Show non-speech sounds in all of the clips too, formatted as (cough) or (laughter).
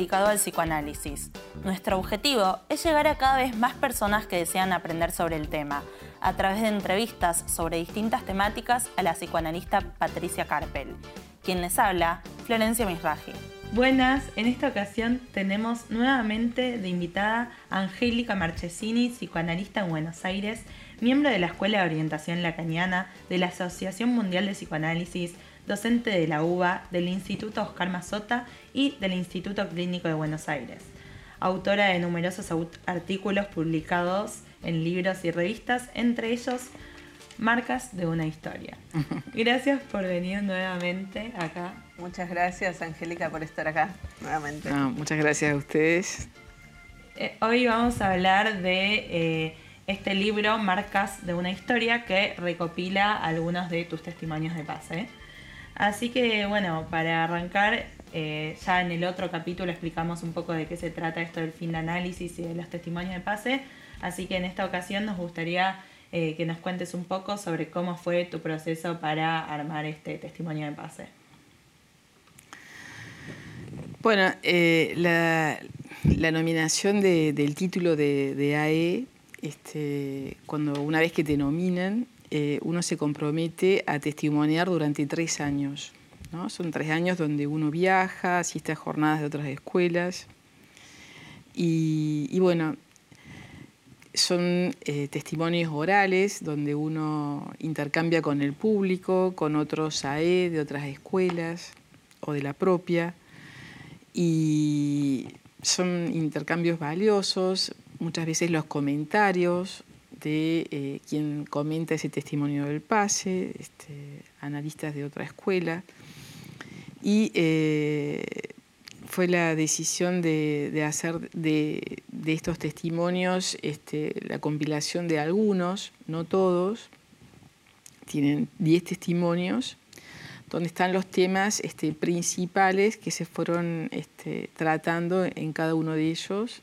dedicado al psicoanálisis. Nuestro objetivo es llegar a cada vez más personas que desean aprender sobre el tema, a través de entrevistas sobre distintas temáticas a la psicoanalista Patricia Carpel. Quien les habla, Florencia Misraji. Buenas, en esta ocasión tenemos nuevamente de invitada Angélica Marchesini, psicoanalista en Buenos Aires, miembro de la Escuela de Orientación Lacaniana, de la Asociación Mundial de Psicoanálisis, docente de la UBA, del Instituto Oscar Mazota y del Instituto Clínico de Buenos Aires. Autora de numerosos artículos publicados en libros y revistas, entre ellos Marcas de una historia. (laughs) Gracias por venir nuevamente acá. Muchas gracias, Angélica, por estar acá nuevamente. muchas gracias a ustedes. Eh, hoy vamos a hablar de eh, este libro, Marcas de una historia, que recopila algunos de tus testimonios de pase. Así que, bueno, para arrancar, eh, ya en el otro capítulo explicamos un poco de qué se trata esto del fin de análisis y de los testimonios de pase. Así que en esta ocasión nos gustaría eh, que nos cuentes un poco sobre cómo fue tu proceso para armar este testimonio de pase. Bueno, eh, la, nominación del título de, AE, este, cuando una vez que te nominan, eh, uno se compromete a testimoniar durante tres años. Son tres años donde uno viaja, asiste a jornadas de otras escuelas. Y, y bueno, son eh, testimonios orales donde uno intercambia con el público, con otros AE de otras escuelas o de la propia. Y son intercambios valiosos, muchas veces los comentarios de eh, quien comenta ese testimonio del pase, este, analistas de otra escuela. Y eh, fue la decisión de, hacer de, estos testimonios este, la compilación de algunos, no todos, tienen 10 testimonios, donde están los temas este, principales que se fueron tratando en cada uno de ellos,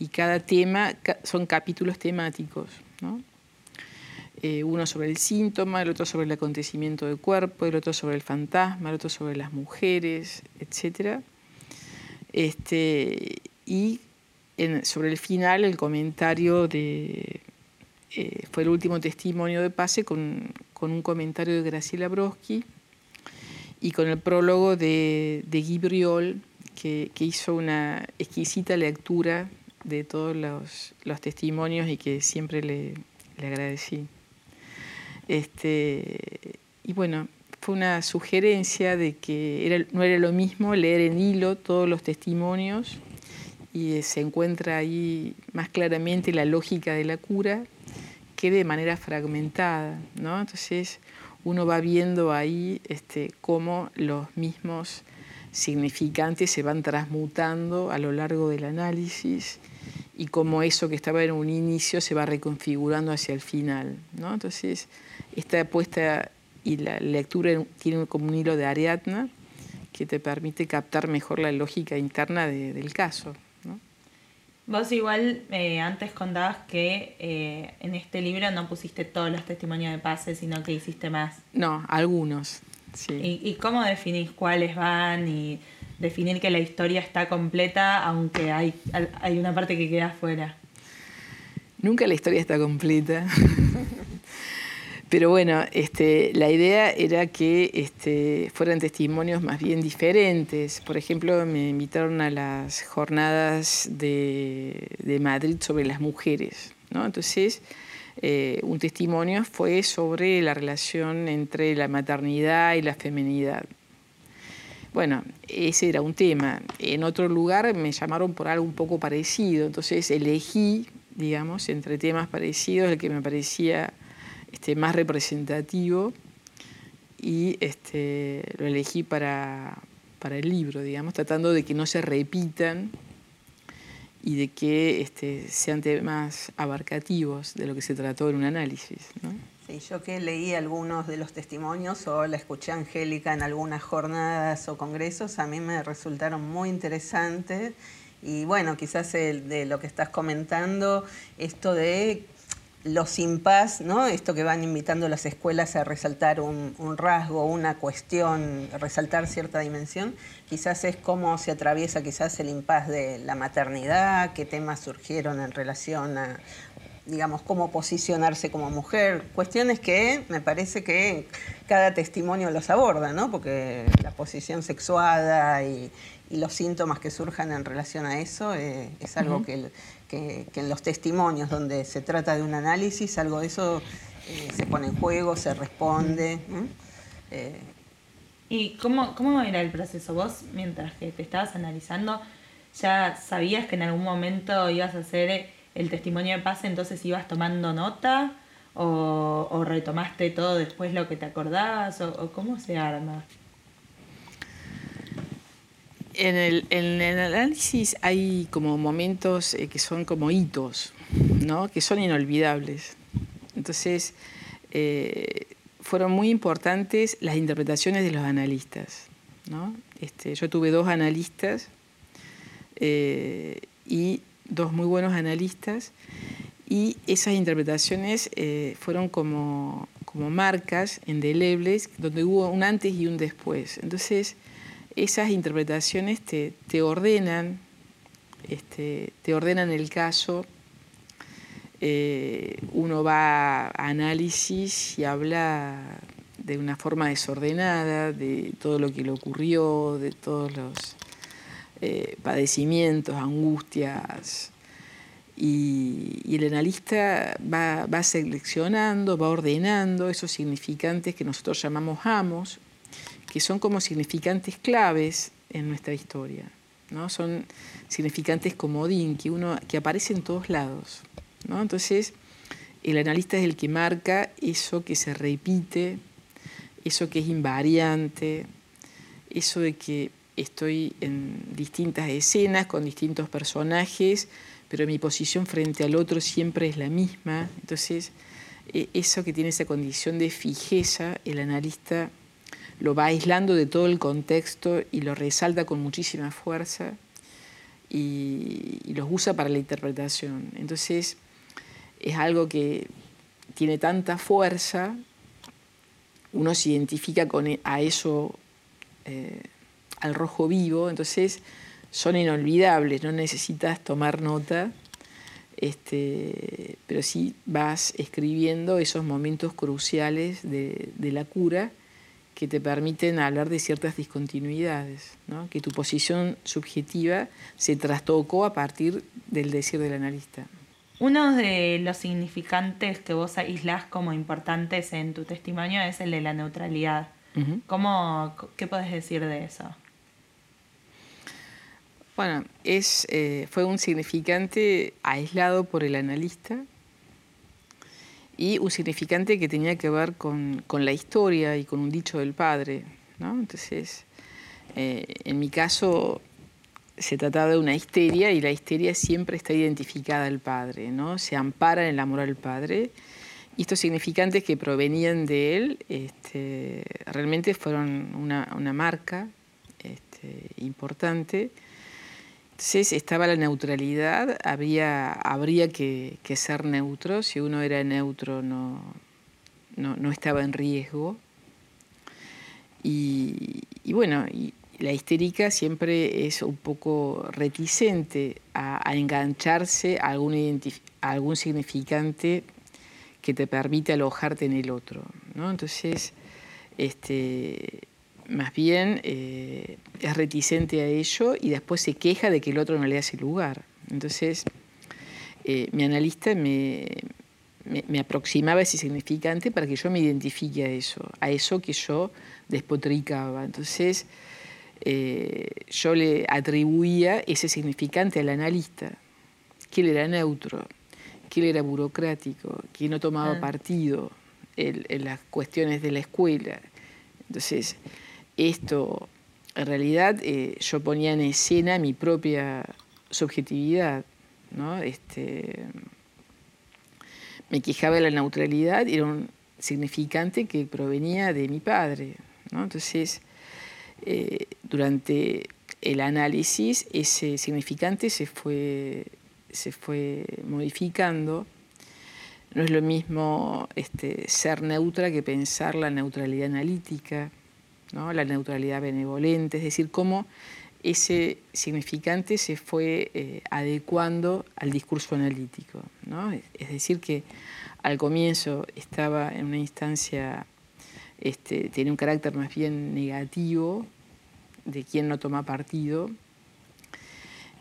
y cada tema son capítulos temáticos. Eh, uno sobre el síntoma, el otro sobre el acontecimiento del cuerpo, el otro sobre el fantasma, el otro sobre las mujeres, etcétera este, y sobre el final el comentario de... Eh, fue el último testimonio de pase con, un comentario de Graciela Broski y con el prólogo de, de Guy Briol, que, hizo una exquisita lectura de todos los, testimonios y que siempre le, agradecí. Este, y bueno, fue una sugerencia de que no era lo mismo leer en hilo todos los testimonios y eh, se encuentra ahí más claramente la lógica de la cura que de manera fragmentada. ¿no? Entonces uno va viendo ahí este, cómo los mismos significantes se van transmutando a lo largo del análisis y cómo eso que estaba en un inicio se va reconfigurando hacia el final. ¿no? Entonces, esta apuesta y la lectura tiene como un hilo de Ariadna que te permite captar mejor la lógica interna del caso. Vos igual eh, antes contabas que eh, en este libro no pusiste todos los testimonios de pase, sino que hiciste más. No, algunos. Sí. ¿Y, cómo definís cuáles van y definir que la historia está completa aunque hay, hay una parte que queda fuera? Nunca la historia está completa. (laughs) Pero bueno, este, la idea era que este, fueran testimonios más bien diferentes. Por ejemplo, me invitaron a las jornadas de, Madrid sobre las mujeres. ¿no? Entonces, eh, un testimonio fue sobre la relación entre la maternidad y la feminidad. Bueno, ese era un tema. En otro lugar me llamaron por algo un poco parecido, entonces elegí, digamos, entre temas parecidos el que me parecía este, más representativo y este, lo elegí para, el libro, digamos, tratando de que no se repitan y de que este, sean temas abarcativos de lo que se trató en un análisis. Sí, yo que leí algunos de los testimonios o la escuché a Angélica en algunas jornadas o congresos, a mí me resultaron muy interesantes y bueno, quizás de lo que estás comentando, esto de los impas, ¿no? esto que van invitando las escuelas a resaltar un, rasgo, una cuestión, resaltar cierta dimensión, quizás es cómo se atraviesa quizás el impas de la maternidad, qué temas surgieron en relación a, digamos, cómo posicionarse como mujer, cuestiones que me parece que cada testimonio los aborda, ¿no? porque la posición sexuada y, los síntomas que surjan en relación a eso eh, es algo que que, en los testimonios donde se trata de un análisis, algo de eso eh, se pone en juego, se responde. Eh, ¿Y cómo, cómo era el proceso? Vos, mientras que te estabas analizando, ya sabías que en algún momento ibas a hacer el testimonio de paz, entonces ibas tomando nota o, retomaste todo después lo que te acordabas o cómo se arma? En el, análisis hay como momentos eh, que son como hitos, ¿no? que son inolvidables. Entonces, eh, fueron muy importantes las interpretaciones de los analistas. ¿no? Este, yo tuve dos analistas eh, y dos muy buenos analistas y esas interpretaciones fueron como, como marcas indelebles donde hubo un antes y un después. Entonces, esas interpretaciones te, ordenan, este, te ordenan el caso. Eh, uno va a análisis y habla de una forma desordenada de todo lo que le ocurrió, de todos los eh, padecimientos, angustias. Y, el analista va, va seleccionando, va ordenando esos significantes que nosotros llamamos amos, que son como significantes claves en nuestra historia. ¿no? Son significantes comodín, que, uno, que aparecen en todos lados. ¿no? Entonces, el analista es el que marca eso que se repite, eso que es invariante, eso de que estoy en distintas escenas con distintos personajes, pero mi posición frente al otro siempre es la misma. Entonces, e, eso que tiene esa condición de fijeza, el analista lo va aislando de todo el contexto y lo resalta con muchísima fuerza y, los usa para la interpretación. Entonces es algo que tiene tanta fuerza, uno se identifica con, e, a eso, eh, al rojo vivo, entonces son inolvidables, no necesitas tomar nota, este, pero sí vas escribiendo esos momentos cruciales de la cura que te permiten hablar de ciertas discontinuidades, que tu posición subjetiva se trastocó a partir del decir del analista. Uno de los significantes que vos aislás como importantes en tu testimonio es el de la neutralidad. ¿Cómo, ¿Qué podés decir de eso? Bueno, es, eh, fue un significante aislado por el analista, y un significante que tenía que ver con, la historia y con un dicho del padre. Entonces, eh, en mi caso se trataba de una histeria y la histeria siempre está identificada al padre, ¿no? se ampara en el amor al padre. Y estos significantes que provenían de él este, realmente fueron una, marca este, importante entonces estaba la neutralidad, habría, habría que, ser neutro, si uno era neutro no, no, estaba en riesgo. Y, bueno, la histérica siempre es un poco reticente a, engancharse a algún, a algún significante que te permite alojarte en el otro. ¿no? Entonces, este, más bien eh, es reticente a ello y después se queja de que el otro no le hace lugar. Entonces, eh, mi analista me, aproximaba ese significante para que yo me identifique a eso, a eso que yo despotricaba. Entonces, eh, yo le atribuía ese significante al analista, que él era neutro, que él era burocrático, que no tomaba ah. partido en las cuestiones de la escuela. Entonces, esto, en realidad, eh, yo ponía en escena mi propia subjetividad, ¿no? Este, me quejaba de la neutralidad, era un significante que provenía de mi padre, Entonces, eh, durante el análisis, ese significante se fue, se fue modificando. No es lo mismo este, ser neutra que pensar la neutralidad analítica, ¿no? la neutralidad benevolente, es decir, cómo ese significante se fue eh, adecuando al discurso analítico. ¿no? Es decir, que al comienzo estaba en una instancia, este, tiene un carácter más bien negativo, de quien no toma partido,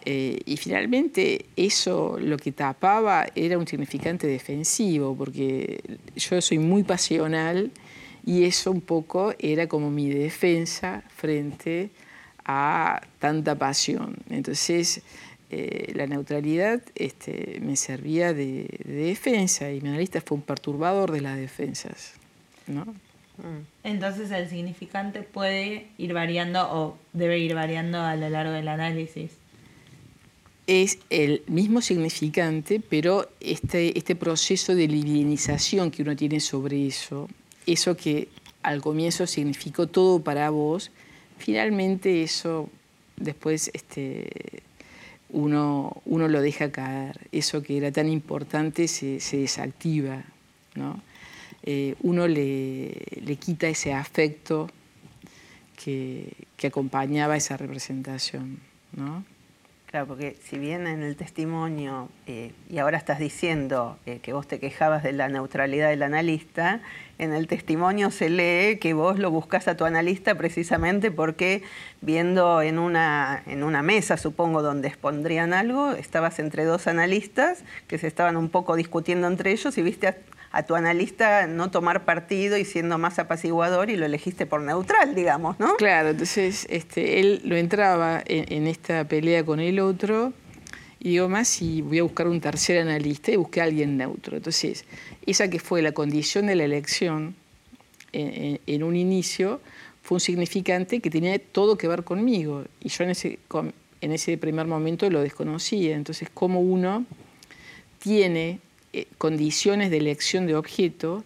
eh, y finalmente eso lo que tapaba era un significante defensivo, porque yo soy muy pasional y eso un poco era como mi defensa frente a tanta pasión. Entonces eh, la neutralidad este, me servía de, defensa y mi analista fue un perturbador de las defensas. ¿no? Mm. Entonces el significante puede ir variando o debe ir variando a lo largo del análisis es el mismo significante, pero este, este proceso de livianización que uno tiene sobre eso, eso que al comienzo significó todo para vos, finalmente eso después este, uno, uno lo deja caer, eso que era tan importante se, desactiva, ¿no? Eh, uno le, le, quita ese afecto que, que acompañaba esa representación. ¿no? Claro, porque si bien en el testimonio, eh, y ahora estás diciendo eh, que vos te quejabas de la neutralidad del analista, en el testimonio se lee que vos lo buscas a tu analista precisamente porque viendo en una, en una mesa, supongo, donde expondrían algo, estabas entre dos analistas que se estaban un poco discutiendo entre ellos y viste a a tu analista no tomar partido y siendo más apaciguador y lo elegiste por neutral, digamos, ¿no? Claro, entonces este, él lo entraba en, esta pelea con el otro y digo más y voy a buscar un tercer analista y busqué a alguien neutro. Entonces, esa que fue la condición de la elección en, un inicio fue un significante que tenía todo que ver conmigo y yo en ese, en ese primer momento lo desconocía. Entonces, cómo uno tiene eh, condiciones de elección de objeto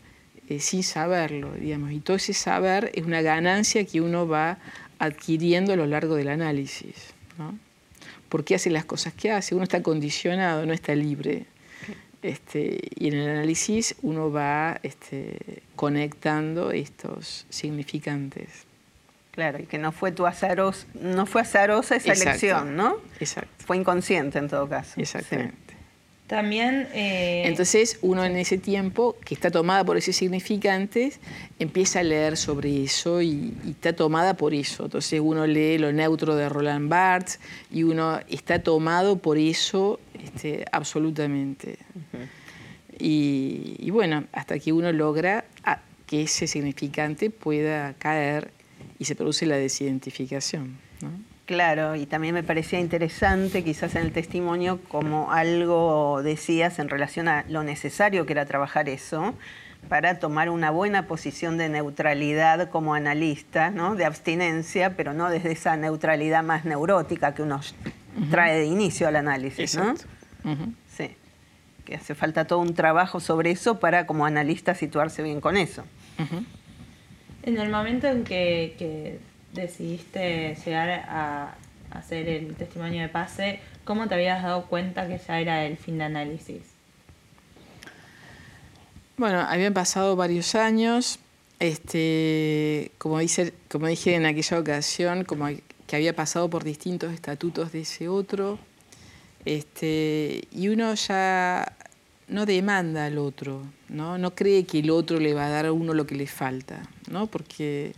eh, sin saberlo, digamos. Y todo ese saber es una ganancia que uno va adquiriendo a lo largo del análisis. ¿no? ¿Por qué hace las cosas que hace? Uno está condicionado, no está libre. Este, y en el análisis uno va este, conectando estos significantes. Claro, y que no fue tu azarosa, no fue azarosa esa elección, ¿no? Exacto. Fue inconsciente en todo caso. Exactamente. También... Eh, Entonces uno en ese tiempo, que está tomada por ese significante, empieza a leer sobre eso y, está tomada por eso. Entonces uno lee lo neutro de Roland Barthes y uno está tomado por eso este, absolutamente. y, bueno, hasta que uno logra que ese significante pueda caer y se produce la desidentificación. ¿no? Claro, y también me parecía interesante quizás en el testimonio como algo decías en relación a lo necesario que era trabajar eso para tomar una buena posición de neutralidad como analista, ¿no? de abstinencia, pero no desde esa neutralidad más neurótica que uno trae de inicio al análisis. ¿no? Sí, que hace falta todo un trabajo sobre eso para como analista situarse bien con eso. En el momento en que decidiste llegar a hacer el testimonio de pase, ¿cómo te habías dado cuenta que ya era el fin de análisis? Bueno, habían pasado varios años, este, como, dice, como dije en aquella ocasión, como que había pasado por distintos estatutos de ese otro, este, y uno ya no demanda al otro, ¿no? no cree que el otro le va a dar a uno lo que le falta, ¿no? porque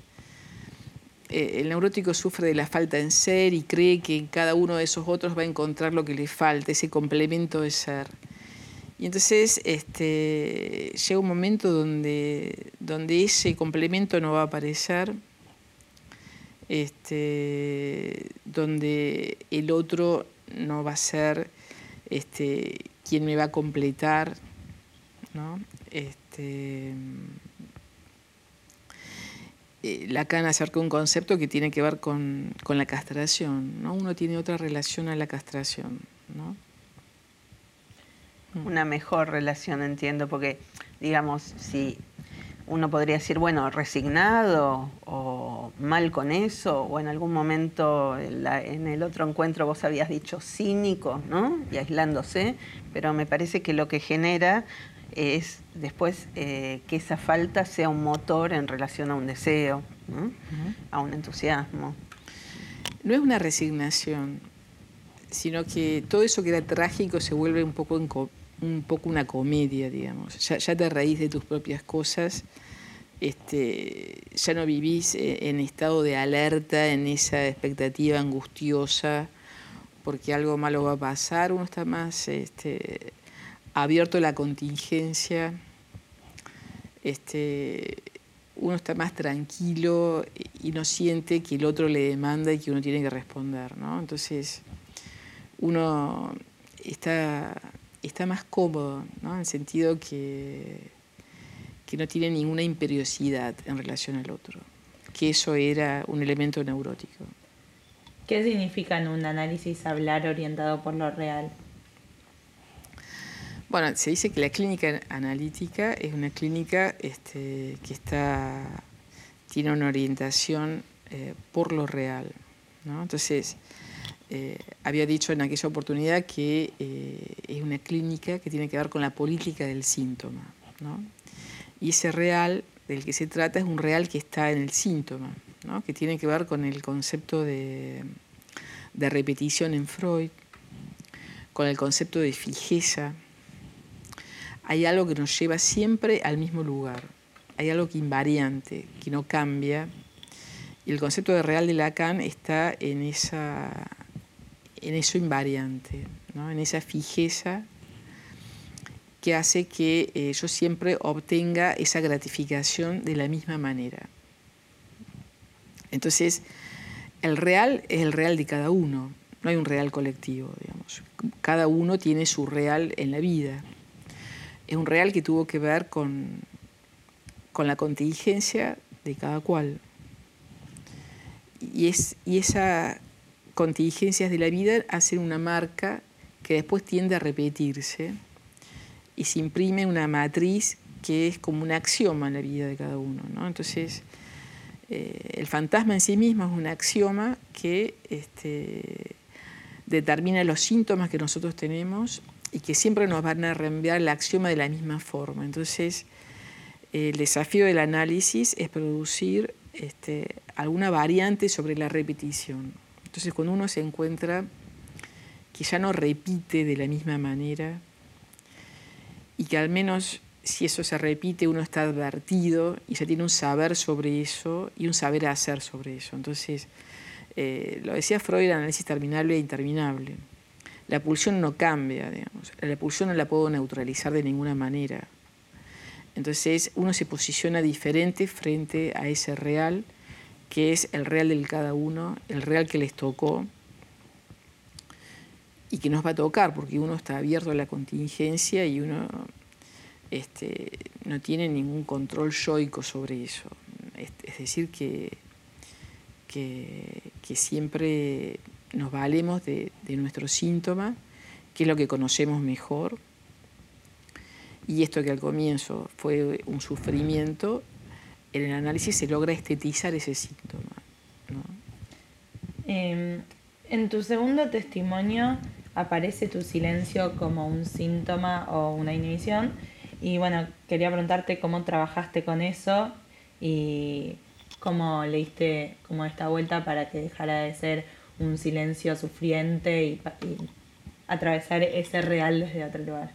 eh, el neurótico sufre de la falta en ser y cree que en cada uno de esos otros va a encontrar lo que le falta, ese complemento de ser. Y entonces este, llega un momento donde, donde ese complemento no va a aparecer, este, donde el otro no va a ser este, quien me va a completar. ¿no? Este, Lacan acerca un concepto que tiene que ver con, la castración, ¿no? Uno tiene otra relación a la castración, ¿no? Mm. Una mejor relación, entiendo, porque, digamos, si uno podría decir, bueno, resignado o mal con eso, o en algún momento en el otro encuentro vos habías dicho cínico, ¿no? Y aislándose, pero me parece que lo que genera es después que esa falta sea un motor en relación a un deseo, a un entusiasmo. No es una resignación, sino que todo eso que era trágico se vuelve un poco, un poco una comedia, digamos. Ya, ya te reís de tus propias cosas este, ya no vivís eh, en estado de alerta, en esa expectativa angustiosa, porque algo malo va a pasar, uno está más este, abierto la contingencia, este, uno está más tranquilo y no siente que el otro le demanda y que uno tiene que responder, ¿no? Entonces, uno está, está más cómodo, ¿no? En el sentido que que no tiene ninguna imperiosidad en relación al otro, que eso era un elemento neurótico. ¿Qué significa en un análisis hablar orientado por lo real? Bueno, se dice que la clínica analítica es una clínica este, que tiene una orientación eh, por lo real. ¿no? Entonces, eh, había dicho en aquella oportunidad que eh, es una clínica que tiene que ver con la política del síntoma. ¿no? Y ese real del que se trata es un real que está en el síntoma, que tiene que ver con el concepto de, repetición en Freud, con el concepto de fijeza. Hay algo que nos lleva siempre al mismo lugar, hay algo que invariante, que no cambia. Y el concepto de real de Lacan está en, esa, en eso invariante, en esa fijeza que hace que eh, yo siempre obtenga esa gratificación de la misma manera. Entonces, el real es el real de cada uno, no hay un real colectivo, digamos. Cada uno tiene su real en la vida. Es un real que tuvo que ver con, con la contingencia de cada cual. Y, es, y esas contingencias de la vida hacen una marca que después tiende a repetirse y se imprime una matriz que es como un axioma en la vida de cada uno. ¿no? Entonces, eh, el fantasma en sí mismo es un axioma que este, determina los síntomas que nosotros tenemos y que siempre nos van a reenviar el axioma de la misma forma. Entonces, el desafío del análisis es producir este, alguna variante sobre la repetición. Entonces, cuando uno se encuentra que ya no repite de la misma manera, y que al menos si eso se repite uno está advertido y se tiene un saber sobre eso y un saber hacer sobre eso. Entonces, eh, lo decía Freud, análisis terminable e interminable. La pulsión no cambia, digamos. La pulsión no la puedo neutralizar de ninguna manera. Entonces uno se posiciona diferente frente a ese real, que es el real del cada uno, el real que les tocó, y que nos va a tocar, porque uno está abierto a la contingencia y uno este, no tiene ningún control yoico sobre eso. Es, decir, que, que, siempre nos valemos de, nuestro síntoma, que es lo que conocemos mejor, y esto que al comienzo fue un sufrimiento, en el análisis se logra estetizar ese síntoma. Em, en tu segundo testimonio aparece tu silencio como un síntoma o una inhibición. Y bueno, quería preguntarte cómo trabajaste con eso y cómo leíste como esta vuelta para que dejara de ser un silencio sufriente y, atravesar ese real desde otro lugar.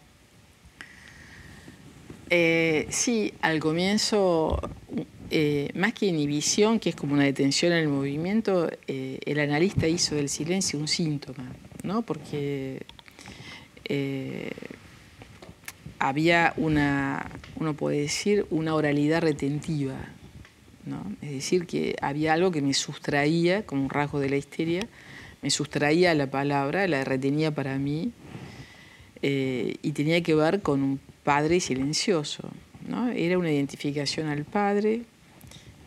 Eh, sí, al comienzo, eh, más que inhibición, que es como una detención en el movimiento, eh, el analista hizo del silencio un síntoma. ¿no? porque había una, uno puede decir, una oralidad retentiva. Es decir, que había algo que me sustraía, como un rasgo de la histeria, me sustraía la palabra, la retenía para mí, eh, y tenía que ver con un padre silencioso. ¿no? Era una identificación al padre,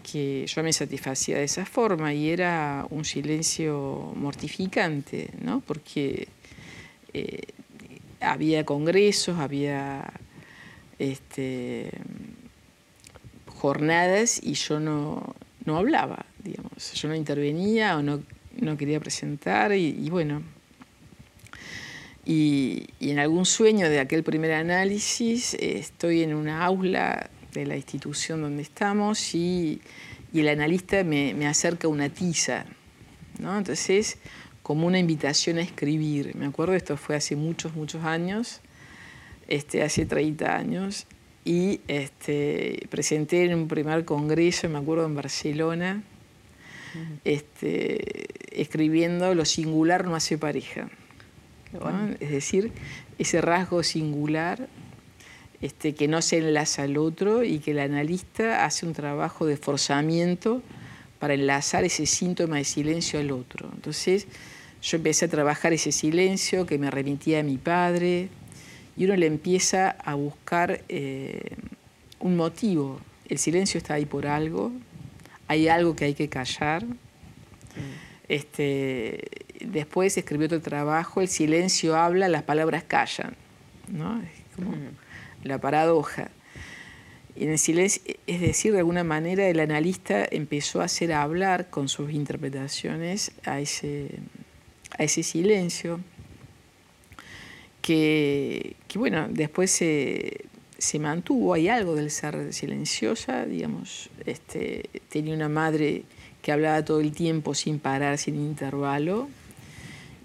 que yo me satisfacía de esa forma y era un silencio mortificante, ¿no? porque eh, había congresos, había este, jornadas y yo no, hablaba, digamos, yo no intervenía o no, quería presentar y, bueno, Y, en algún sueño de aquel primer análisis eh, estoy en una aula de la institución donde estamos y, el analista me, me, acerca una tiza. ¿no? Entonces, como una invitación a escribir. Me acuerdo, esto fue hace muchos, muchos años, este, hace 30 años, y este, presenté en un primer congreso, me acuerdo, en Barcelona, este, escribiendo lo singular no hace pareja. Es decir, ese rasgo singular este, que no se enlaza al otro y que el analista hace un trabajo de forzamiento para enlazar ese síntoma de silencio al otro. Entonces, yo empecé a trabajar ese silencio que me remitía a mi padre y uno le empieza a buscar eh, un motivo. El silencio está ahí por algo, hay algo que hay que callar. Mm. Este, después escribió otro trabajo, el silencio habla, las palabras callan. ¿no? Es como mm. la paradoja. en el silencio, es decir, de alguna manera el analista empezó a hacer hablar con sus interpretaciones a ese, a ese silencio, que, bueno, después se, mantuvo, hay algo del ser silenciosa, digamos, este, tenía una madre que hablaba todo el tiempo sin parar, sin intervalo,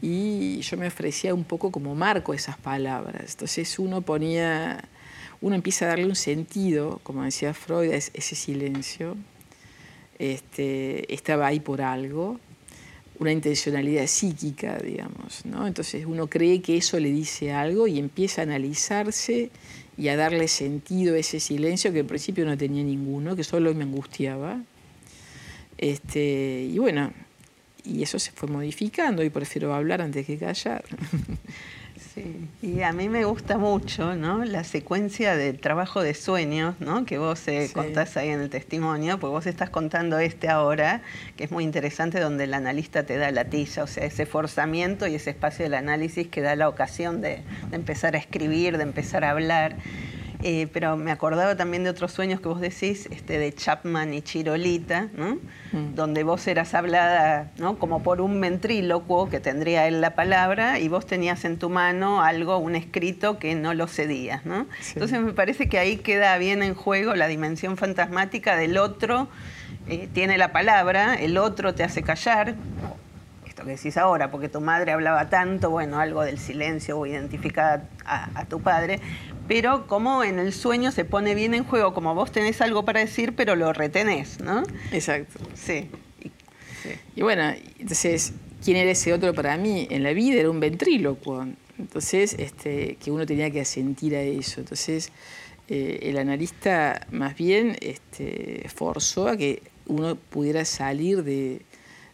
y yo me ofrecía un poco como marco esas palabras. Entonces uno ponía, uno empieza a darle un sentido, como decía Freud, a ese silencio. Este, estaba ahí por algo, una intencionalidad psíquica, digamos. ¿no? Entonces uno cree que eso le dice algo y empieza a analizarse y a darle sentido a ese silencio que al principio no tenía ninguno, que solo me angustiaba. Este, y bueno, y eso se fue modificando y prefiero hablar antes que callar. (laughs) Sí, y a mí me gusta mucho ¿no? la secuencia de trabajo de sueños ¿no? que vos eh, contás ahí en el testimonio, porque vos estás contando este ahora, que es muy interesante, donde el analista te da la tiza, o sea, ese forzamiento y ese espacio del análisis que da la ocasión de, de empezar a escribir, de empezar a hablar. Eh, pero me acordaba también de otros sueños que vos decís, este, de Chapman y Chirolita, mm. donde vos eras hablada ¿no? como por un ventrílocuo que tendría él la palabra y vos tenías en tu mano algo, un escrito que no lo cedías. ¿no? Entonces me parece que ahí queda bien en juego la dimensión fantasmática del otro. Eh, tiene la palabra, el otro te hace callar, esto que decís ahora, porque tu madre hablaba tanto, bueno, algo del silencio o identificada a, tu padre, pero como en el sueño se pone bien en juego, como vos tenés algo para decir, pero lo retenés, ¿no? Exacto. Sí. Y, bueno, entonces, ¿quién era ese otro para mí? En la vida era un ventrílocuo. Entonces, este, que uno tenía que asentir a eso. Entonces, eh, el analista más bien este, forzó a que uno pudiera salir de,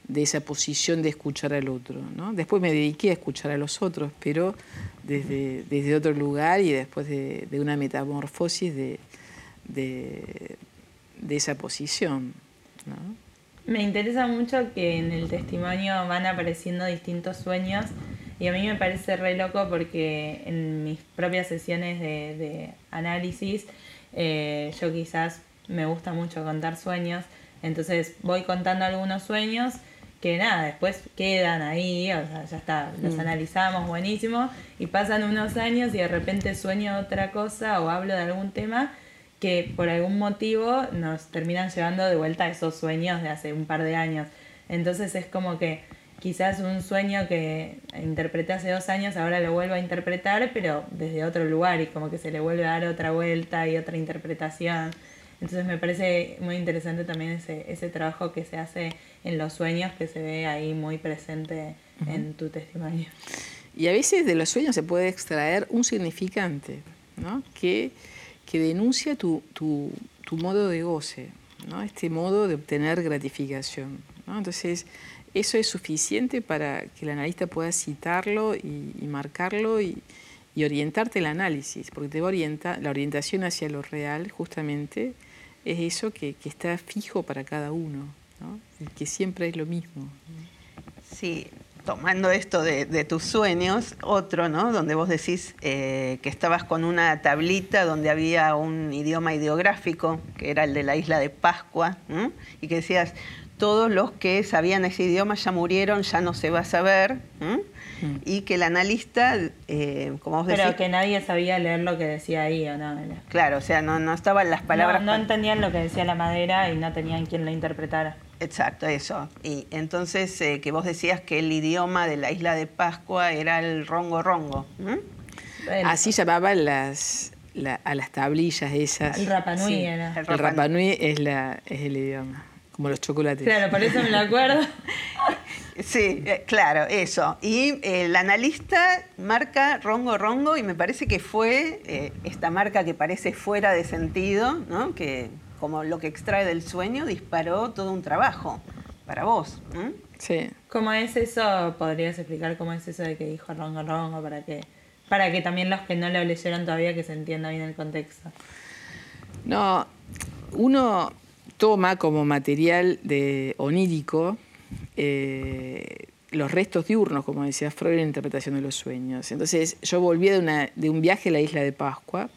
de esa posición de escuchar al otro. ¿no? Después me dediqué a escuchar a los otros, pero desde, desde otro lugar y después de, una metamorfosis de, de, esa posición. Me interesa mucho que en el testimonio van apareciendo distintos sueños y a mí me parece re loco porque en mis propias sesiones de, análisis eh, yo quizás me gusta mucho contar sueños, entonces voy contando algunos sueños que nada, después quedan ahí, o sea, ya está, los mm. analizamos buenísimo, y pasan unos años y de repente sueño otra cosa o hablo de algún tema que por algún motivo nos terminan llevando de vuelta a esos sueños de hace un par de años. Entonces es como que quizás un sueño que interpreté hace dos años ahora lo vuelvo a interpretar, pero desde otro lugar y como que se le vuelve a dar otra vuelta y otra interpretación. Entonces me parece muy interesante también ese, ese trabajo que se hace en los sueños, que se ve ahí muy presente en tu testimonio. Y a veces de los sueños se puede extraer un significante, ¿no? que, que denuncia tu, tu, tu, modo de goce, ¿no? este modo de obtener gratificación. ¿no? Entonces, eso es suficiente para que el analista pueda citarlo y, y marcarlo y, y orientarte el análisis, porque te va a orientar, la orientación hacia lo real justamente es eso que, está fijo para cada uno, ¿no? Que siempre es lo mismo. Sí, tomando esto de, tus sueños, otro, ¿no? Donde vos decís eh, que estabas con una tablita donde había un idioma ideográfico, que era el de la isla de Pascua, y que decías, todos los que sabían ese idioma ya murieron, ya no se va a saber, mm. y que el analista, eh, como vos Pero que nadie sabía leer lo que decía ahí, ¿o no? Claro, o sea, no, no estaban las palabras... No, no entendían lo que decía la madera y no tenían quien lo interpretara. Exacto, eso. Y entonces eh, que vos decías que el idioma de la isla de Pascua era el rongo rongo. Así llamaban las, a las tablillas esas. El Rapanui era. El, Rapanui es, la, es el idioma, como los chocolates. Claro, por eso me lo acuerdo. (laughs) sí, eh, claro, eso. Y el analista marca rongo rongo y me parece que fue eh, esta marca que parece fuera de sentido, ¿no? que como lo que extrae del sueño, disparó todo un trabajo para vos. Sí. ¿Cómo es eso? ¿Podrías explicar cómo es eso de que dijo rongo rongo para que, para que también los que no lo leyeron todavía que se entienda bien el contexto? No, uno toma como material de onírico eh, los restos diurnos, como decía Freud en la interpretación de los sueños. Entonces yo volví de, una, de un viaje a la isla de Pascua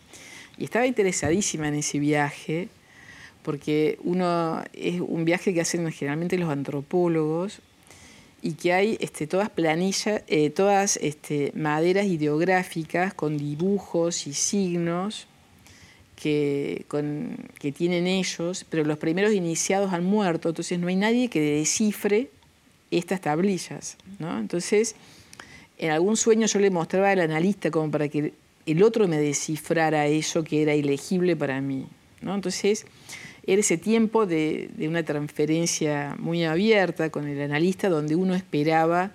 y estaba interesadísima en ese viaje porque uno es un viaje que hacen generalmente los antropólogos y que hay este, todas planillas, eh, todas este, maderas ideográficas con dibujos y signos que, tienen ellos, pero los primeros iniciados han muerto, entonces no hay nadie que descifre estas tablillas. ¿no? Entonces, en algún sueño yo le mostraba al analista como para que el otro me descifrara eso que era ilegible para mí. ¿no? Entonces, era ese tiempo de, una transferencia muy abierta con el analista donde uno esperaba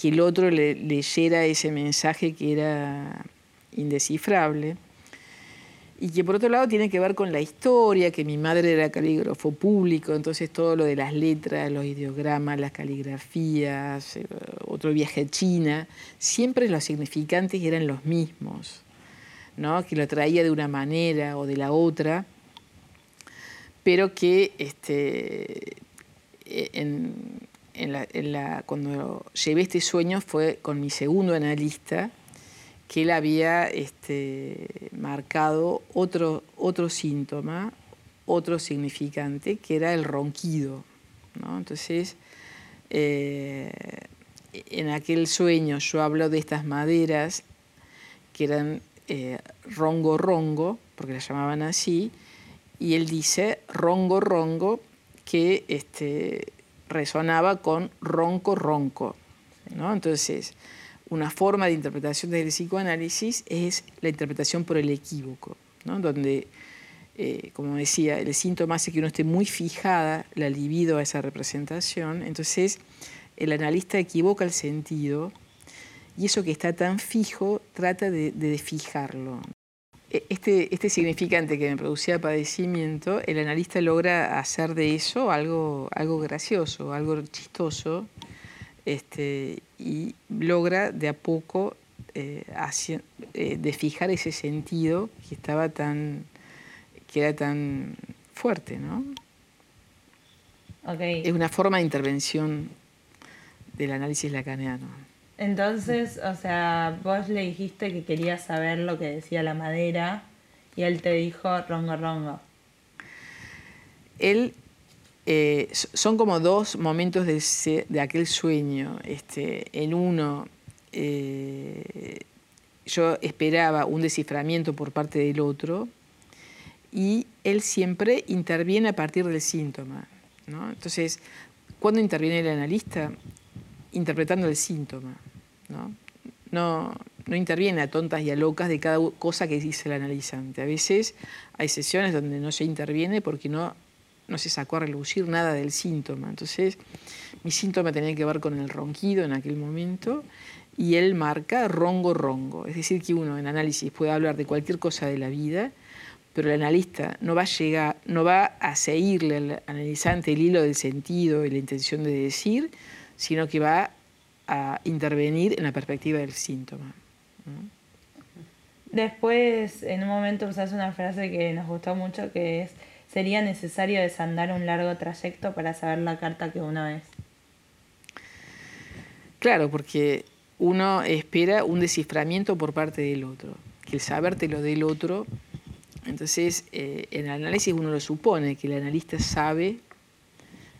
que el otro le, leyera ese mensaje que era indescifrable. Y que por otro lado tiene que ver con la historia, que mi madre era calígrafo público, entonces todo lo de las letras, los ideogramas, las caligrafías, eh, otro viaje a China, siempre los significantes eran los mismos, ¿no? que lo traía de una manera o de la otra pero que este, en, la, cuando llevé este sueño fue con mi segundo analista, que él había este, marcado otro, otro síntoma, otro significante, que era el ronquido. Entonces, eh, en aquel sueño yo hablo de estas maderas que eran eh, rongo rongo, porque las llamaban así, y él dice rongo rongo que este, resonaba con ronco ronco. ¿no? Entonces, una forma de interpretación del psicoanálisis es la interpretación por el equívoco, ¿no? donde, eh, como decía, el síntoma hace que uno esté muy fijada la libido a esa representación, entonces el analista equivoca el sentido y eso que está tan fijo trata de, de desfijarlo. E, este, este significante que me producía padecimiento, el analista logra hacer de eso algo, algo gracioso, algo chistoso, este, y logra de a poco eh, eh, de fijar ese sentido que estaba tan, que era tan fuerte, ¿no? Es una forma de intervención del análisis lacaniano. Entonces, o sea, vos le dijiste que querías saber lo que decía la madera y él te dijo rongo rongo. Él, eh, son como dos momentos de, aquel sueño. Este, en uno, eh, yo esperaba un desciframiento por parte del otro y él siempre interviene a partir del síntoma. ¿no? Entonces, ¿cuándo interviene el analista? interpretando el síntoma. ¿no? No, no interviene a tontas y a locas de cada cosa que dice el analizante. A veces hay sesiones donde no se interviene porque no, no se sacó a relucir nada del síntoma. Entonces, mi síntoma tenía que ver con el ronquido en aquel momento y él marca rongo rongo. Es decir, que uno en análisis puede hablar de cualquier cosa de la vida, pero el analista no va a llegar, no va a seguirle al analizante el hilo del sentido y la intención de decir, sino que va a intervenir en la perspectiva del síntoma. Después, en un momento usas una frase que nos gustó mucho, que es, sería necesario desandar un largo trayecto para saber la carta que una vez. Claro, porque uno espera un desciframiento por parte del otro, que el saberte lo del otro. Entonces, eh, en el análisis uno lo supone, que el analista sabe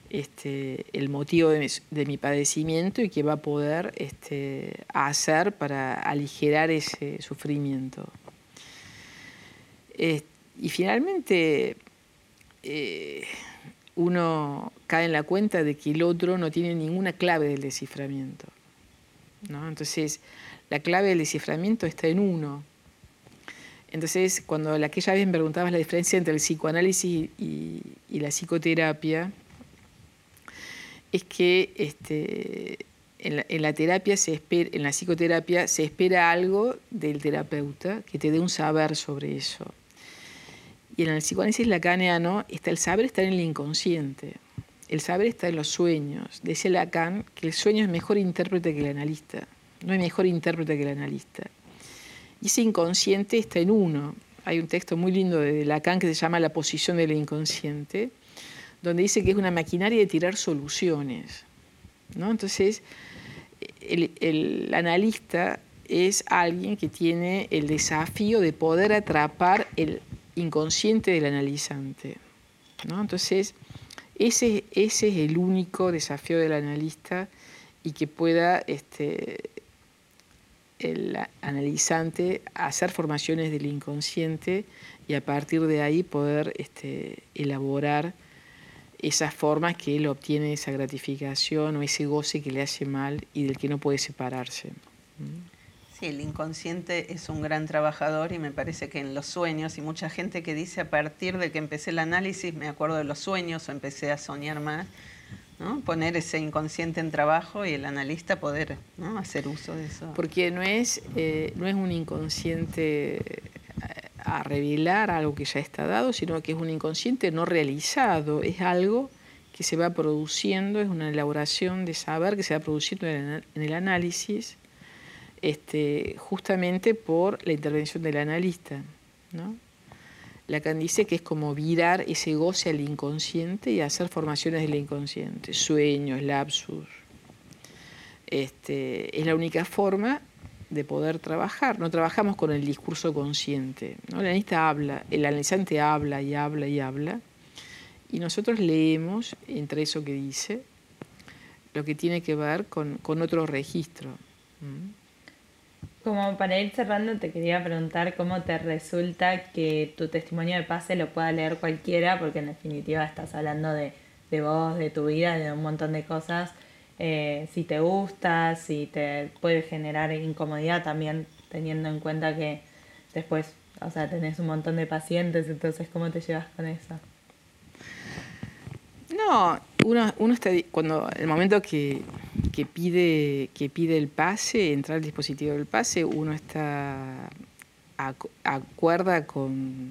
este, el motivo de mi, padecimiento y qué va a poder este, hacer para aligerar ese sufrimiento. y finalmente eh, uno cae en la cuenta de que el otro no tiene ninguna clave del desciframiento. Entonces, la clave del desciframiento está en uno. Entonces, cuando aquella vez me preguntabas la diferencia entre el psicoanálisis y, la psicoterapia, es que este, en, la, terapia se en la psicoterapia se espera algo del terapeuta que te dé un saber sobre eso. Y en el psicoanálisis lacaniano está el saber está en el inconsciente. El saber está en los sueños. Decía Lacan que el sueño es mejor intérprete que el analista. No hay mejor intérprete que el analista. Y ese inconsciente está en uno. Hay un texto muy lindo de Lacan que se llama La posición del inconsciente, donde dice que es una maquinaria de tirar soluciones. ¿no? Entonces, el analista es alguien que tiene el desafío de poder atrapar el inconsciente del analizante. ¿no? Entonces, ese, ese, es el único desafío del analista y que pueda este, el analizante hacer formaciones del inconsciente y a partir de ahí poder este, elaborar esas formas que él obtiene esa gratificación o ese goce que le hace mal y del que no puede separarse. Sí, el inconsciente es un gran trabajador y me parece que en los sueños, y mucha gente que dice a partir de que empecé el análisis, me acuerdo de los sueños o empecé a soñar más, ¿no? poner ese inconsciente en trabajo y el analista poder ¿no? hacer uso de eso. Porque no es, eh, no es un inconsciente eh, a revelar algo que ya está dado, sino que es un inconsciente no realizado, es algo que se va produciendo, es una elaboración de saber que se va produciendo en el análisis este, justamente por la intervención del analista. ¿no? Lacan dice que es como virar ese goce al inconsciente y hacer formaciones del inconsciente, sueños, lapsus. Este, es la única forma de poder trabajar. No trabajamos con el discurso consciente. El analista habla, el analizante habla y habla y habla, y nosotros leemos entre eso que dice lo que tiene que ver con, otro registro. Como para ir cerrando, te quería preguntar cómo te resulta que tu testimonio de pase lo pueda leer cualquiera, porque en definitiva estás hablando de, de vos, de tu vida, de un montón de cosas. Eh, si te gusta, si te puede generar incomodidad también, teniendo en cuenta que después, o sea, tenés un montón de pacientes, entonces, ¿cómo te llevas con eso? No, uno, uno está, cuando el momento que, pide, que pide el pase, entrar al dispositivo del pase, uno está acuerda con,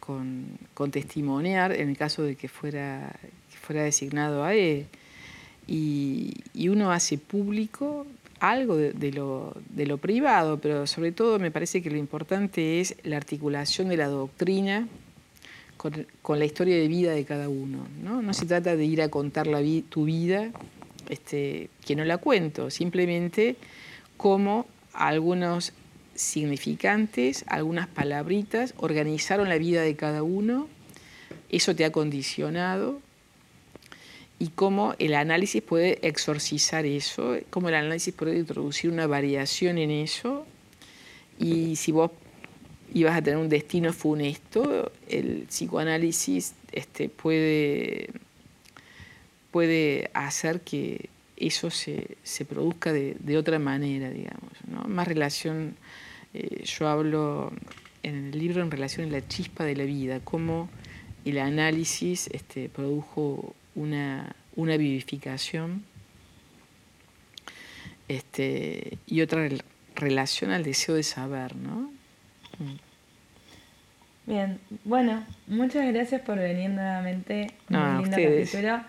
con, testimoniar en el caso de que fuera, fuera designado a él. Y, y, uno hace público algo de, lo, de lo privado, pero sobre todo me parece que lo importante es la articulación de la doctrina con, la historia de vida de cada uno. No, no se trata de ir a contar la tu vida, este, que no la cuento, simplemente como algunos significantes, algunas palabritas organizaron la vida de cada uno, eso te ha condicionado y cómo el análisis puede exorcizar eso, cómo el análisis puede introducir una variación en eso y si vos y vas a tener un destino funesto, el psicoanálisis este, puede, puede hacer que eso se, produzca de, otra manera, digamos. ¿no? Más relación, eh, yo hablo en el libro en relación a la chispa de la vida, cómo el análisis este, produjo una, una vivificación este, y otra relación al deseo de saber, ¿no? Bien, bueno, muchas gracias por venir nuevamente. No,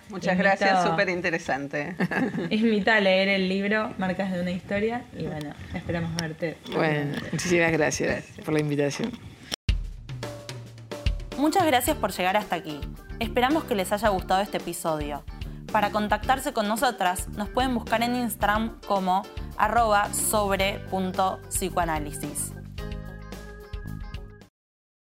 Muchas gracias, súper interesante. (laughs) Invita a leer el libro Marcas de una historia y bueno, esperamos verte. Bueno, muchísimas gracias por la invitación. Muchas gracias por llegar hasta aquí. Esperamos que les haya gustado este episodio. Para contactarse con nosotras, nos pueden buscar en Instagram como arroba sobre.psicoanálisis.